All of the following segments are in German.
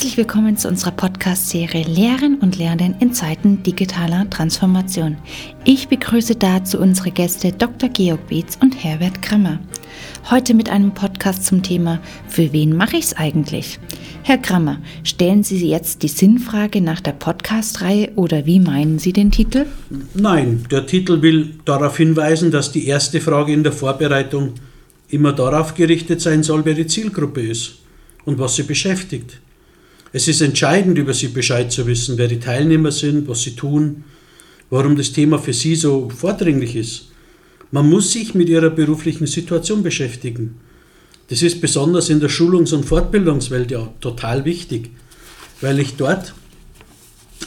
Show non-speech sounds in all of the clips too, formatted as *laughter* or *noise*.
Herzlich willkommen zu unserer Podcast-Serie Lehren und Lernen in Zeiten digitaler Transformation. Ich begrüße dazu unsere Gäste Dr. Georg Beetz und Herbert Krammer. Heute mit einem Podcast zum Thema Für wen mache ich es eigentlich? Herr Krammer, stellen Sie jetzt die Sinnfrage nach der Podcast-Reihe oder wie meinen Sie den Titel? Nein, der Titel will darauf hinweisen, dass die erste Frage in der Vorbereitung immer darauf gerichtet sein soll, wer die Zielgruppe ist und was sie beschäftigt. Es ist entscheidend, über sie Bescheid zu wissen, wer die Teilnehmer sind, was sie tun, warum das Thema für sie so vordringlich ist. Man muss sich mit ihrer beruflichen Situation beschäftigen. Das ist besonders in der Schulungs- und Fortbildungswelt ja total wichtig, weil ich dort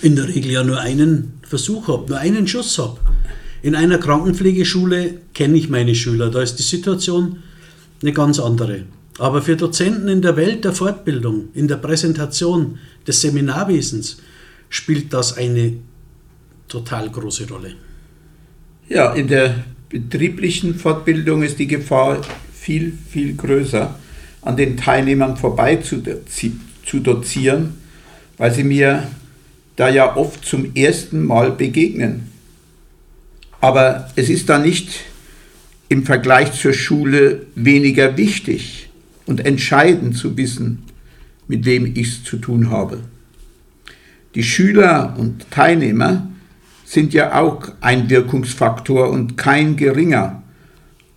in der Regel ja nur einen Versuch habe, nur einen Schuss habe. In einer Krankenpflegeschule kenne ich meine Schüler, da ist die Situation eine ganz andere. Aber für Dozenten in der Welt der Fortbildung, in der Präsentation des Seminarwesens spielt das eine total große Rolle. Ja, in der betrieblichen Fortbildung ist die Gefahr viel, viel größer, an den Teilnehmern vorbei zu, zu dozieren, weil sie mir da ja oft zum ersten Mal begegnen. Aber es ist da nicht im Vergleich zur Schule weniger wichtig und entscheidend zu wissen, mit wem ich es zu tun habe. Die Schüler und Teilnehmer sind ja auch ein Wirkungsfaktor und kein geringer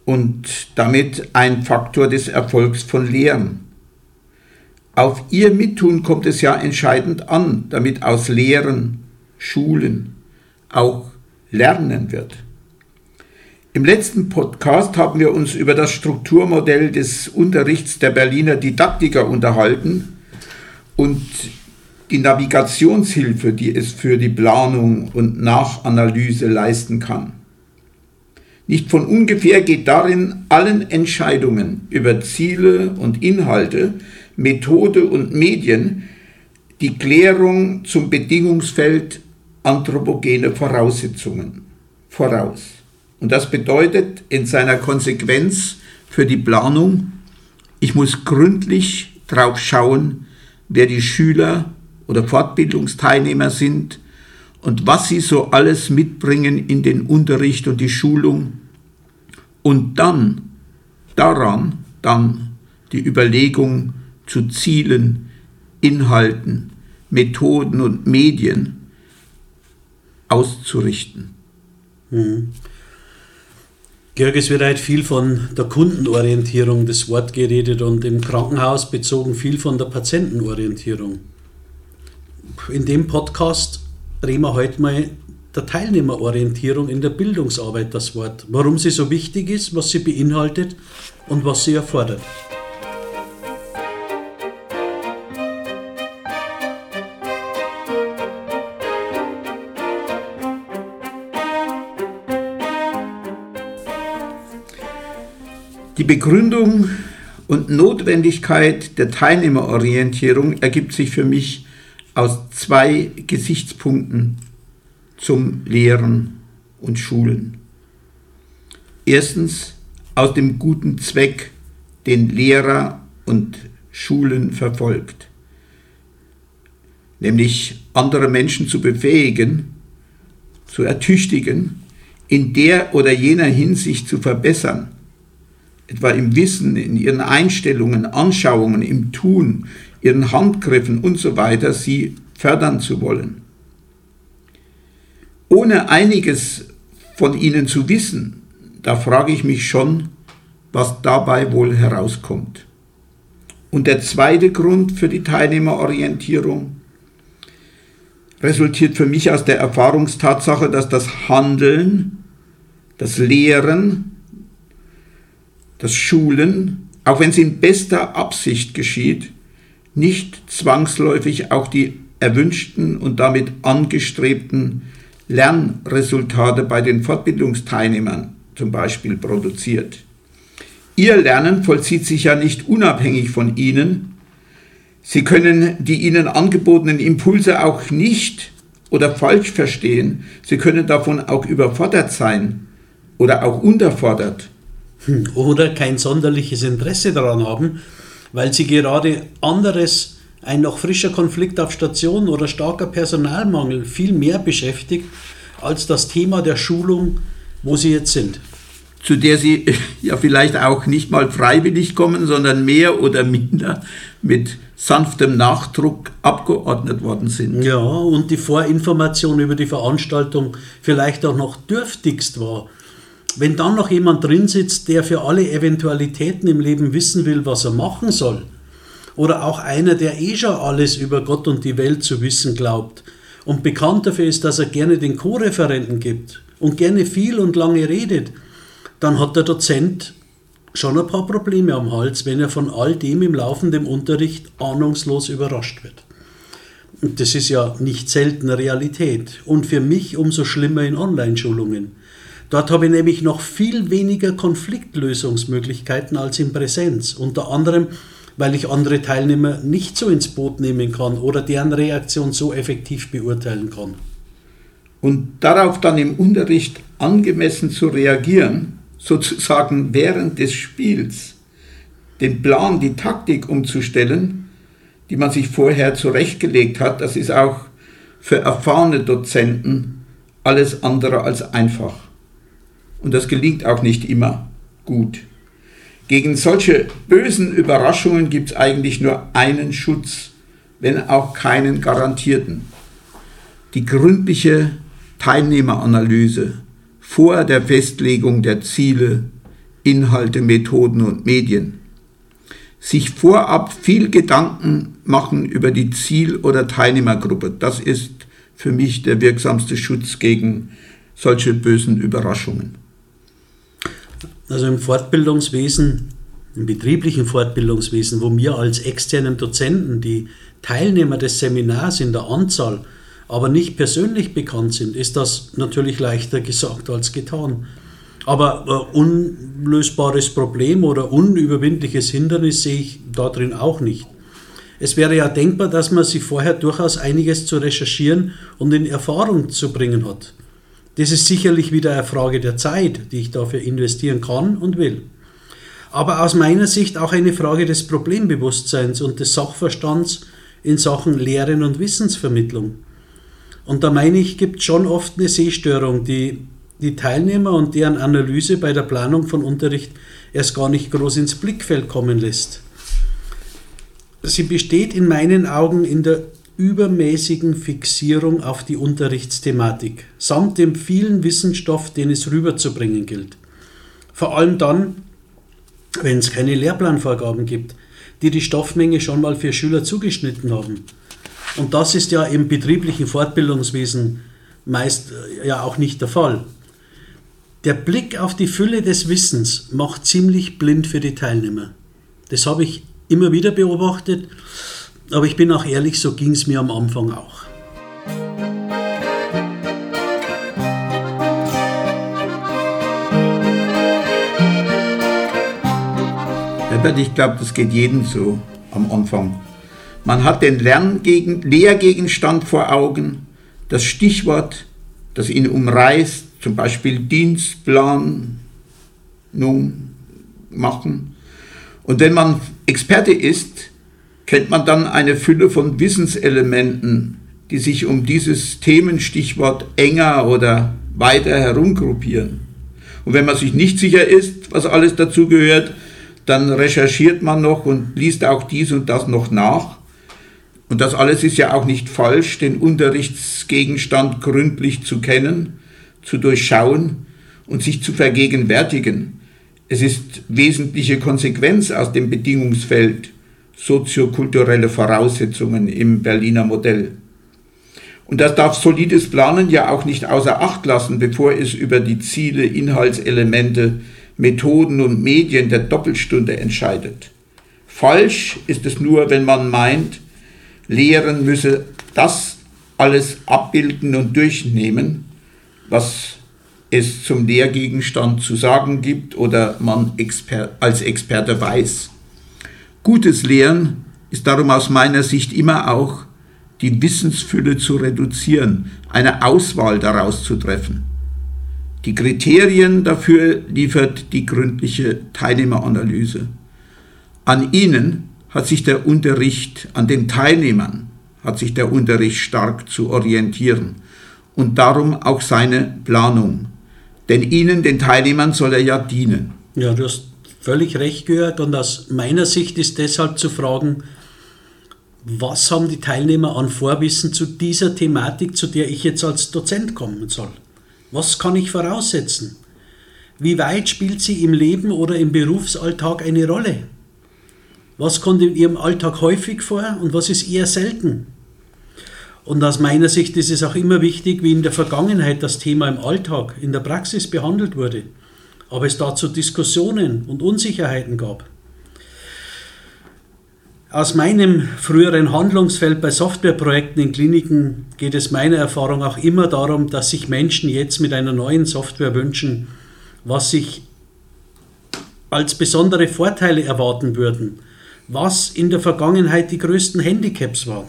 und damit ein Faktor des Erfolgs von Lehren. Auf ihr Mittun kommt es ja entscheidend an, damit aus Lehren, Schulen auch Lernen wird. Im letzten Podcast haben wir uns über das Strukturmodell des Unterrichts der Berliner Didaktiker unterhalten und die Navigationshilfe, die es für die Planung und Nachanalyse leisten kann. Nicht von ungefähr geht darin allen Entscheidungen über Ziele und Inhalte, Methode und Medien die Klärung zum Bedingungsfeld anthropogene Voraussetzungen voraus. Und das bedeutet in seiner Konsequenz für die Planung, ich muss gründlich drauf schauen, wer die Schüler oder Fortbildungsteilnehmer sind und was sie so alles mitbringen in den Unterricht und die Schulung. Und dann daran dann die Überlegung zu Zielen, Inhalten, Methoden und Medien auszurichten. Mhm. Georg, es wird halt viel von der Kundenorientierung des Wort geredet und im Krankenhaus bezogen viel von der Patientenorientierung. In dem Podcast drehen wir heute mal der Teilnehmerorientierung in der Bildungsarbeit das Wort. Warum sie so wichtig ist, was sie beinhaltet und was sie erfordert. Die Begründung und Notwendigkeit der Teilnehmerorientierung ergibt sich für mich aus zwei Gesichtspunkten zum Lehren und Schulen. Erstens aus dem guten Zweck, den Lehrer und Schulen verfolgt, nämlich andere Menschen zu befähigen, zu ertüchtigen, in der oder jener Hinsicht zu verbessern, etwa im Wissen, in ihren Einstellungen, Anschauungen, im Tun, ihren Handgriffen und so weiter, sie fördern zu wollen. Ohne einiges von ihnen zu wissen, da frage ich mich schon, was dabei wohl herauskommt. Und der zweite Grund für die Teilnehmerorientierung resultiert für mich aus der Erfahrungstatsache, dass das Handeln, das Lehren, dass Schulen, auch wenn es in bester Absicht geschieht, nicht zwangsläufig auch die erwünschten und damit angestrebten Lernresultate bei den Fortbildungsteilnehmern zum Beispiel produziert. Ihr Lernen vollzieht sich ja nicht unabhängig von Ihnen. Sie können die Ihnen angebotenen Impulse auch nicht oder falsch verstehen. Sie können davon auch überfordert sein oder auch unterfordert. Oder kein sonderliches Interesse daran haben, weil sie gerade anderes ein noch frischer Konflikt auf Station oder starker Personalmangel viel mehr beschäftigt als das Thema der Schulung, wo Sie jetzt sind. Zu der Sie *laughs* ja vielleicht auch nicht mal freiwillig kommen, sondern mehr oder minder mit sanftem Nachdruck abgeordnet worden sind. Ja, und die Vorinformation über die Veranstaltung vielleicht auch noch dürftigst war. Wenn dann noch jemand drin sitzt, der für alle Eventualitäten im Leben wissen will, was er machen soll, oder auch einer, der eh schon alles über Gott und die Welt zu wissen glaubt und bekannt dafür ist, dass er gerne den Co-Referenten gibt und gerne viel und lange redet, dann hat der Dozent schon ein paar Probleme am Hals, wenn er von all dem im laufenden Unterricht ahnungslos überrascht wird. Und das ist ja nicht selten Realität und für mich umso schlimmer in Online-Schulungen. Dort habe ich nämlich noch viel weniger Konfliktlösungsmöglichkeiten als in Präsenz. Unter anderem, weil ich andere Teilnehmer nicht so ins Boot nehmen kann oder deren Reaktion so effektiv beurteilen kann. Und darauf dann im Unterricht angemessen zu reagieren, sozusagen während des Spiels, den Plan, die Taktik umzustellen, die man sich vorher zurechtgelegt hat, das ist auch für erfahrene Dozenten alles andere als einfach. Und das gelingt auch nicht immer gut. Gegen solche bösen Überraschungen gibt es eigentlich nur einen Schutz, wenn auch keinen garantierten. Die gründliche Teilnehmeranalyse vor der Festlegung der Ziele, Inhalte, Methoden und Medien. Sich vorab viel Gedanken machen über die Ziel- oder Teilnehmergruppe, das ist für mich der wirksamste Schutz gegen solche bösen Überraschungen. Also im Fortbildungswesen, im betrieblichen Fortbildungswesen, wo wir als externen Dozenten die Teilnehmer des Seminars in der Anzahl aber nicht persönlich bekannt sind, ist das natürlich leichter gesagt als getan. Aber äh, unlösbares Problem oder unüberwindliches Hindernis sehe ich darin auch nicht. Es wäre ja denkbar, dass man sich vorher durchaus einiges zu recherchieren und in Erfahrung zu bringen hat. Das ist sicherlich wieder eine Frage der Zeit, die ich dafür investieren kann und will. Aber aus meiner Sicht auch eine Frage des Problembewusstseins und des Sachverstands in Sachen Lehren und Wissensvermittlung. Und da meine ich, gibt es schon oft eine Sehstörung, die die Teilnehmer und deren Analyse bei der Planung von Unterricht erst gar nicht groß ins Blickfeld kommen lässt. Sie besteht in meinen Augen in der übermäßigen Fixierung auf die Unterrichtsthematik, samt dem vielen Wissensstoff, den es rüberzubringen gilt. Vor allem dann, wenn es keine Lehrplanvorgaben gibt, die die Stoffmenge schon mal für Schüler zugeschnitten haben. Und das ist ja im betrieblichen Fortbildungswesen meist äh, ja auch nicht der Fall. Der Blick auf die Fülle des Wissens macht ziemlich blind für die Teilnehmer. Das habe ich immer wieder beobachtet aber ich bin auch ehrlich, so ging es mir am Anfang auch. Herbert, ich glaube, das geht jedem so am Anfang. Man hat den Lerngegen Lehrgegenstand vor Augen, das Stichwort, das ihn umreißt, zum Beispiel Dienstplan nun machen. Und wenn man Experte ist, kennt man dann eine Fülle von Wissenselementen, die sich um dieses Themenstichwort enger oder weiter herumgruppieren. Und wenn man sich nicht sicher ist, was alles dazu gehört, dann recherchiert man noch und liest auch dies und das noch nach. Und das alles ist ja auch nicht falsch, den Unterrichtsgegenstand gründlich zu kennen, zu durchschauen und sich zu vergegenwärtigen. Es ist wesentliche Konsequenz aus dem Bedingungsfeld soziokulturelle Voraussetzungen im Berliner Modell. Und das darf solides Planen ja auch nicht außer Acht lassen, bevor es über die Ziele, Inhaltselemente, Methoden und Medien der Doppelstunde entscheidet. Falsch ist es nur, wenn man meint, Lehren müsse das alles abbilden und durchnehmen, was es zum Lehrgegenstand zu sagen gibt oder man als Experte weiß. Gutes Lehren ist darum aus meiner Sicht immer auch die Wissensfülle zu reduzieren, eine Auswahl daraus zu treffen. Die Kriterien dafür liefert die gründliche Teilnehmeranalyse. An ihnen hat sich der Unterricht an den Teilnehmern, hat sich der Unterricht stark zu orientieren und darum auch seine Planung. Denn ihnen, den Teilnehmern, soll er ja dienen. Ja, du hast völlig recht gehört und aus meiner Sicht ist deshalb zu fragen, was haben die Teilnehmer an Vorwissen zu dieser Thematik, zu der ich jetzt als Dozent kommen soll? Was kann ich voraussetzen? Wie weit spielt sie im Leben oder im Berufsalltag eine Rolle? Was kommt in ihrem Alltag häufig vor und was ist eher selten? Und aus meiner Sicht ist es auch immer wichtig, wie in der Vergangenheit das Thema im Alltag, in der Praxis behandelt wurde, ob es dazu Diskussionen und Unsicherheiten gab. Aus meinem früheren Handlungsfeld bei Softwareprojekten in Kliniken geht es meiner Erfahrung auch immer darum, dass sich Menschen jetzt mit einer neuen Software wünschen, was sich als besondere Vorteile erwarten würden, was in der Vergangenheit die größten Handicaps waren.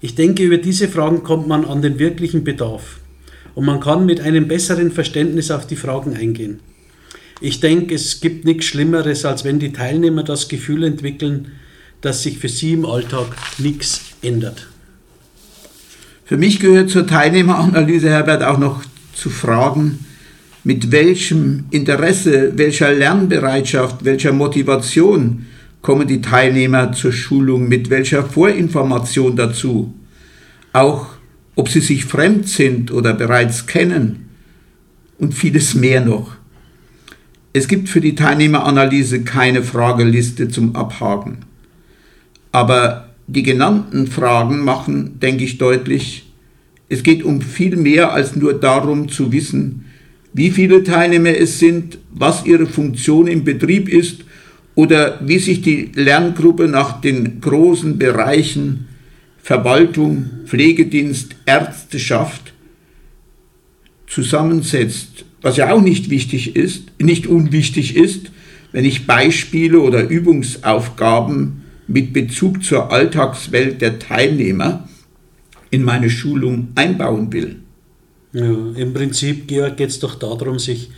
Ich denke, über diese Fragen kommt man an den wirklichen Bedarf und man kann mit einem besseren Verständnis auf die Fragen eingehen. Ich denke, es gibt nichts Schlimmeres, als wenn die Teilnehmer das Gefühl entwickeln, dass sich für sie im Alltag nichts ändert. Für mich gehört zur Teilnehmeranalyse, Herbert, auch noch zu fragen, mit welchem Interesse, welcher Lernbereitschaft, welcher Motivation kommen die Teilnehmer zur Schulung, mit welcher Vorinformation dazu, auch ob sie sich fremd sind oder bereits kennen und vieles mehr noch. Es gibt für die Teilnehmeranalyse keine Frageliste zum Abhaken. Aber die genannten Fragen machen, denke ich, deutlich, es geht um viel mehr als nur darum zu wissen, wie viele Teilnehmer es sind, was ihre Funktion im Betrieb ist oder wie sich die Lerngruppe nach den großen Bereichen Verwaltung, Pflegedienst, Ärzteschaft zusammensetzt. Was ja auch nicht wichtig ist, nicht unwichtig ist, wenn ich Beispiele oder Übungsaufgaben mit Bezug zur Alltagswelt der Teilnehmer in meine Schulung einbauen will. Ja, Im Prinzip, Georg, geht es doch darum, sich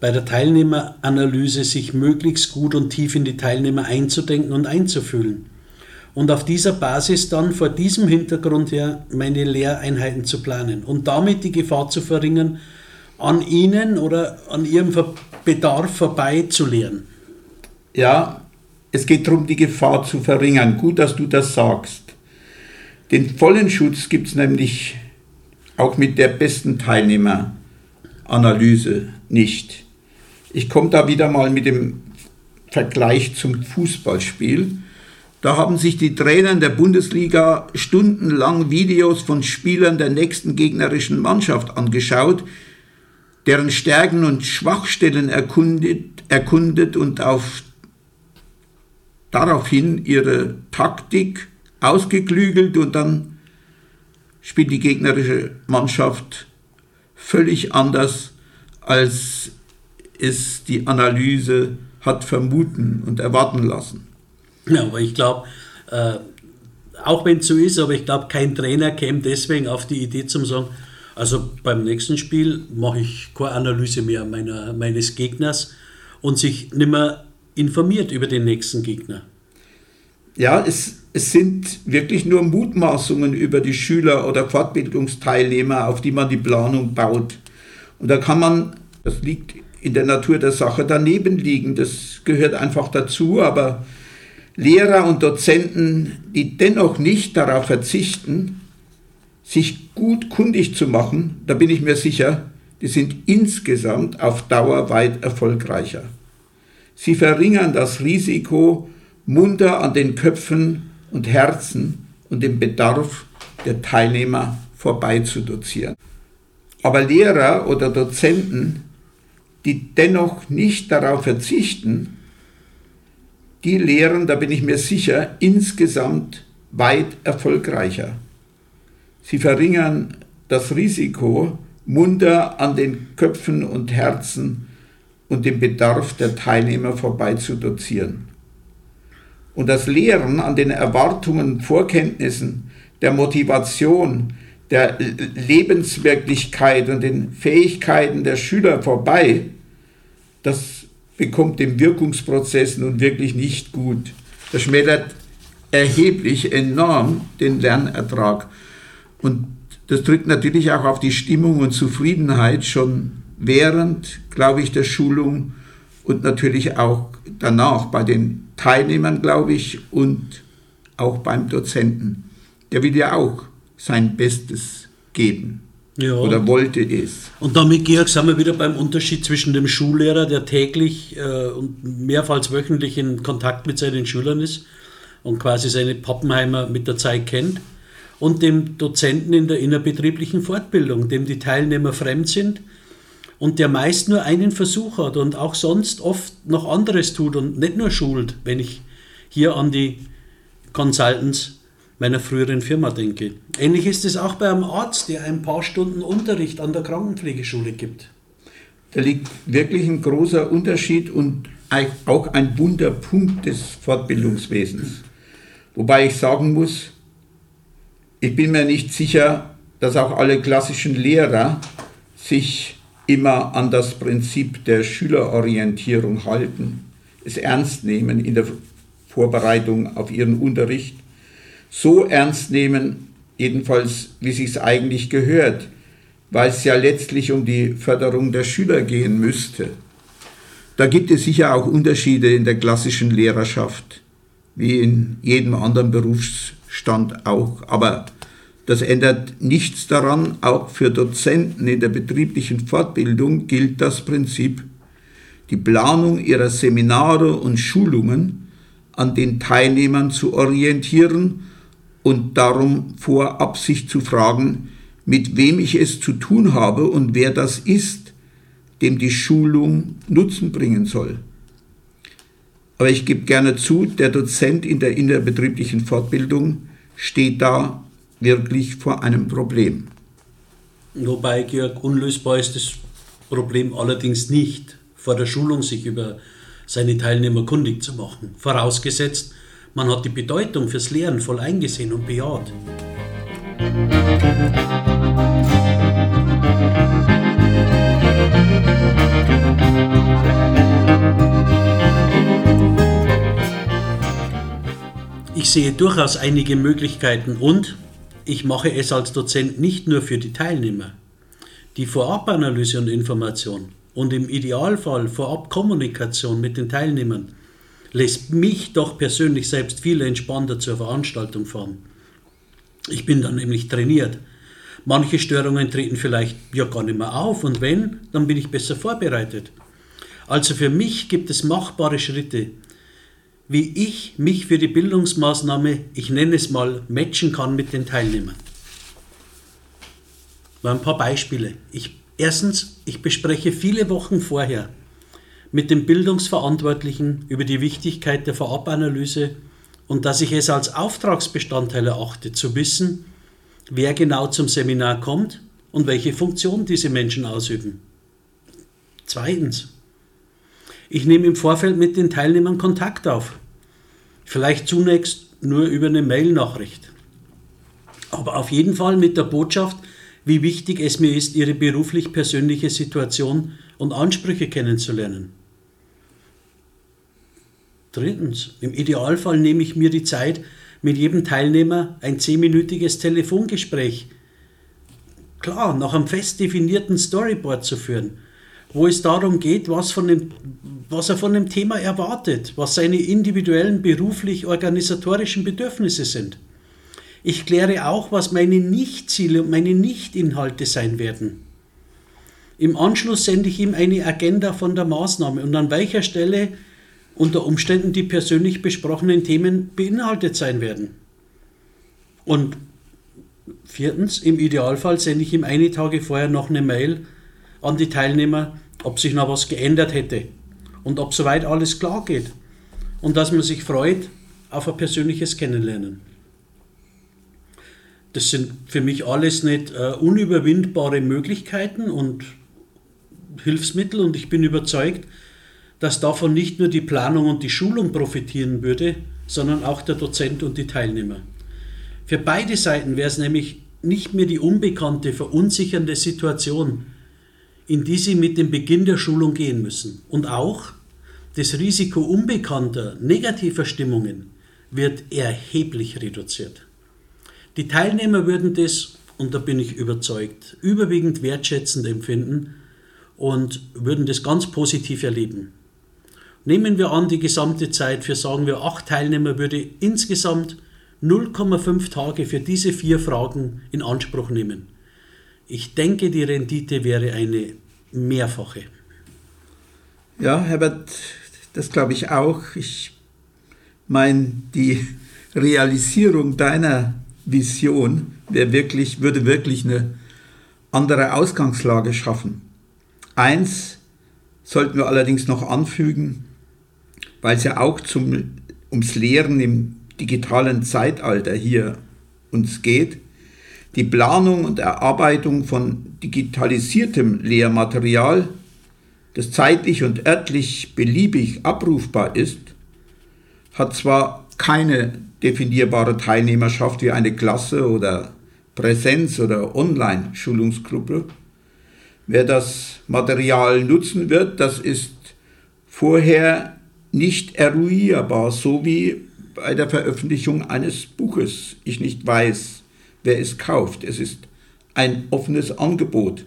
bei der Teilnehmeranalyse sich möglichst gut und tief in die Teilnehmer einzudenken und einzufühlen. Und auf dieser Basis dann vor diesem Hintergrund her meine Lehreinheiten zu planen und damit die Gefahr zu verringern, an ihnen oder an ihrem Bedarf vorbei zu lehren. Ja, es geht darum, die Gefahr zu verringern. Gut, dass du das sagst. Den vollen Schutz gibt es nämlich auch mit der besten Teilnehmeranalyse nicht. Ich komme da wieder mal mit dem Vergleich zum Fußballspiel. Da haben sich die Trainer in der Bundesliga stundenlang Videos von Spielern der nächsten gegnerischen Mannschaft angeschaut, deren Stärken und Schwachstellen erkundet, erkundet und auf daraufhin ihre Taktik ausgeklügelt und dann spielt die gegnerische Mannschaft völlig anders als es die Analyse hat vermuten und erwarten lassen. Ja, aber ich glaube, äh, auch wenn es so ist, aber ich glaube, kein Trainer käme deswegen auf die Idee zu sagen, also beim nächsten Spiel mache ich keine Analyse mehr meiner, meines Gegners und sich nicht mehr informiert über den nächsten Gegner. Ja, es, es sind wirklich nur Mutmaßungen über die Schüler oder Fortbildungsteilnehmer, auf die man die Planung baut. Und da kann man, das liegt in der Natur der Sache daneben liegen. Das gehört einfach dazu, aber Lehrer und Dozenten, die dennoch nicht darauf verzichten, sich gut kundig zu machen, da bin ich mir sicher, die sind insgesamt auf Dauer weit erfolgreicher. Sie verringern das Risiko, munter an den Köpfen und Herzen und dem Bedarf der Teilnehmer vorbeizudozieren. Aber Lehrer oder Dozenten, die dennoch nicht darauf verzichten, die lehren, da bin ich mir sicher, insgesamt weit erfolgreicher. Sie verringern das Risiko, munter an den Köpfen und Herzen und dem Bedarf der Teilnehmer vorbeizudozieren. Und das Lehren an den Erwartungen, Vorkenntnissen, der Motivation, der Lebenswirklichkeit und den Fähigkeiten der Schüler vorbei, das bekommt dem Wirkungsprozess nun wirklich nicht gut. Das schmälert erheblich, enorm den Lernertrag. Und das drückt natürlich auch auf die Stimmung und Zufriedenheit schon während, glaube ich, der Schulung und natürlich auch danach bei den Teilnehmern, glaube ich, und auch beim Dozenten. Der will ja auch sein Bestes geben. Ja. Oder wollte es. Und damit, Georg, sind wir wieder beim Unterschied zwischen dem Schullehrer, der täglich äh, und mehrfach wöchentlich in Kontakt mit seinen Schülern ist und quasi seine Pappenheimer mit der Zeit kennt, und dem Dozenten in der innerbetrieblichen Fortbildung, dem die Teilnehmer fremd sind und der meist nur einen Versuch hat und auch sonst oft noch anderes tut und nicht nur schult, wenn ich hier an die Consultants meiner früheren Firma denke. Ähnlich ist es auch bei einem Arzt, der ein paar Stunden Unterricht an der Krankenpflegeschule gibt. Da liegt wirklich ein großer Unterschied und auch ein Wunderpunkt des Fortbildungswesens. Wobei ich sagen muss, ich bin mir nicht sicher, dass auch alle klassischen Lehrer sich immer an das Prinzip der Schülerorientierung halten, es ernst nehmen in der Vorbereitung auf ihren Unterricht so ernst nehmen, jedenfalls wie sich es eigentlich gehört, weil es ja letztlich um die Förderung der Schüler gehen müsste. Da gibt es sicher auch Unterschiede in der klassischen Lehrerschaft, wie in jedem anderen Berufsstand auch. Aber das ändert nichts daran, auch für Dozenten in der betrieblichen Fortbildung gilt das Prinzip, die Planung ihrer Seminare und Schulungen an den Teilnehmern zu orientieren und darum vorab sich zu fragen, mit wem ich es zu tun habe und wer das ist, dem die Schulung Nutzen bringen soll. Aber ich gebe gerne zu, der Dozent in der innerbetrieblichen Fortbildung steht da wirklich vor einem Problem. Wobei, Georg, unlösbar ist das Problem allerdings nicht, vor der Schulung sich über seine Teilnehmer kundig zu machen. Vorausgesetzt, man hat die Bedeutung fürs Lehren voll eingesehen und bejaht. Ich sehe durchaus einige Möglichkeiten und ich mache es als Dozent nicht nur für die Teilnehmer. Die Vorabanalyse und Information und im Idealfall Vorabkommunikation mit den Teilnehmern lässt mich doch persönlich selbst viel entspannter zur Veranstaltung fahren. Ich bin dann nämlich trainiert. Manche Störungen treten vielleicht ja gar nicht mehr auf und wenn, dann bin ich besser vorbereitet. Also für mich gibt es machbare Schritte, wie ich mich für die Bildungsmaßnahme, ich nenne es mal, matchen kann mit den Teilnehmern. Mal ein paar Beispiele. Ich, erstens, ich bespreche viele Wochen vorher mit dem Bildungsverantwortlichen über die Wichtigkeit der Vorabanalyse und dass ich es als Auftragsbestandteil erachte, zu wissen, wer genau zum Seminar kommt und welche Funktion diese Menschen ausüben. Zweitens, ich nehme im Vorfeld mit den Teilnehmern Kontakt auf. Vielleicht zunächst nur über eine Mail-Nachricht. Aber auf jeden Fall mit der Botschaft, wie wichtig es mir ist, ihre beruflich-persönliche Situation und Ansprüche kennenzulernen. Drittens, im Idealfall nehme ich mir die Zeit, mit jedem Teilnehmer ein zehnminütiges Telefongespräch, klar, nach einem fest definierten Storyboard zu führen, wo es darum geht, was, von dem, was er von dem Thema erwartet, was seine individuellen beruflich-organisatorischen Bedürfnisse sind. Ich kläre auch, was meine Nichtziele und meine Nichtinhalte sein werden. Im Anschluss sende ich ihm eine Agenda von der Maßnahme und an welcher Stelle unter Umständen die persönlich besprochenen Themen beinhaltet sein werden. Und viertens, im Idealfall sende ich ihm eine Tage vorher noch eine Mail an die Teilnehmer, ob sich noch was geändert hätte und ob soweit alles klar geht und dass man sich freut auf ein persönliches Kennenlernen. Das sind für mich alles nicht äh, unüberwindbare Möglichkeiten und Hilfsmittel und ich bin überzeugt, dass davon nicht nur die Planung und die Schulung profitieren würde, sondern auch der Dozent und die Teilnehmer. Für beide Seiten wäre es nämlich nicht mehr die unbekannte, verunsichernde Situation, in die sie mit dem Beginn der Schulung gehen müssen. Und auch das Risiko unbekannter, negativer Stimmungen, wird erheblich reduziert. Die Teilnehmer würden das, und da bin ich überzeugt, überwiegend wertschätzend empfinden und würden das ganz positiv erleben. Nehmen wir an, die gesamte Zeit für, sagen wir, acht Teilnehmer würde insgesamt 0,5 Tage für diese vier Fragen in Anspruch nehmen. Ich denke, die Rendite wäre eine mehrfache. Ja, Herbert, das glaube ich auch. Ich meine, die Realisierung deiner Vision wirklich, würde wirklich eine andere Ausgangslage schaffen. Eins sollten wir allerdings noch anfügen, weil es ja auch zum, ums Lehren im digitalen Zeitalter hier uns geht. Die Planung und Erarbeitung von digitalisiertem Lehrmaterial, das zeitlich und örtlich beliebig abrufbar ist, hat zwar keine definierbare Teilnehmerschaft wie eine Klasse oder Präsenz- oder Online-Schulungsgruppe. Wer das Material nutzen wird, das ist vorher nicht eruierbar, so wie bei der Veröffentlichung eines Buches ich nicht weiß, wer es kauft. Es ist ein offenes Angebot.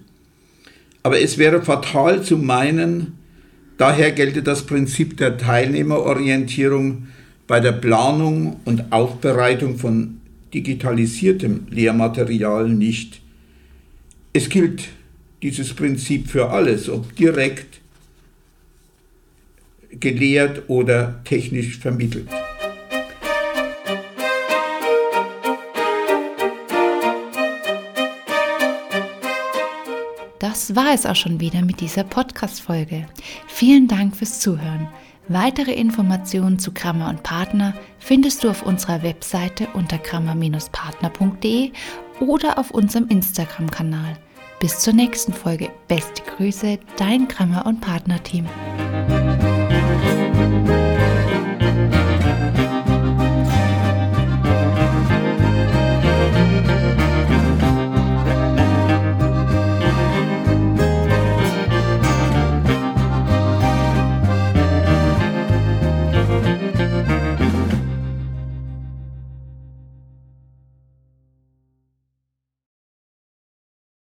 Aber es wäre fatal zu meinen, daher gelte das Prinzip der Teilnehmerorientierung bei der Planung und Aufbereitung von digitalisiertem Lehrmaterial nicht. Es gilt dieses Prinzip für alles, ob direkt gelehrt oder technisch vermittelt. Das war es auch schon wieder mit dieser Podcast-Folge. Vielen Dank fürs Zuhören. Weitere Informationen zu Kramer und Partner findest du auf unserer Webseite unter kramer-partner.de oder auf unserem Instagram-Kanal. Bis zur nächsten Folge. Beste Grüße, dein Kramer und Partner-Team.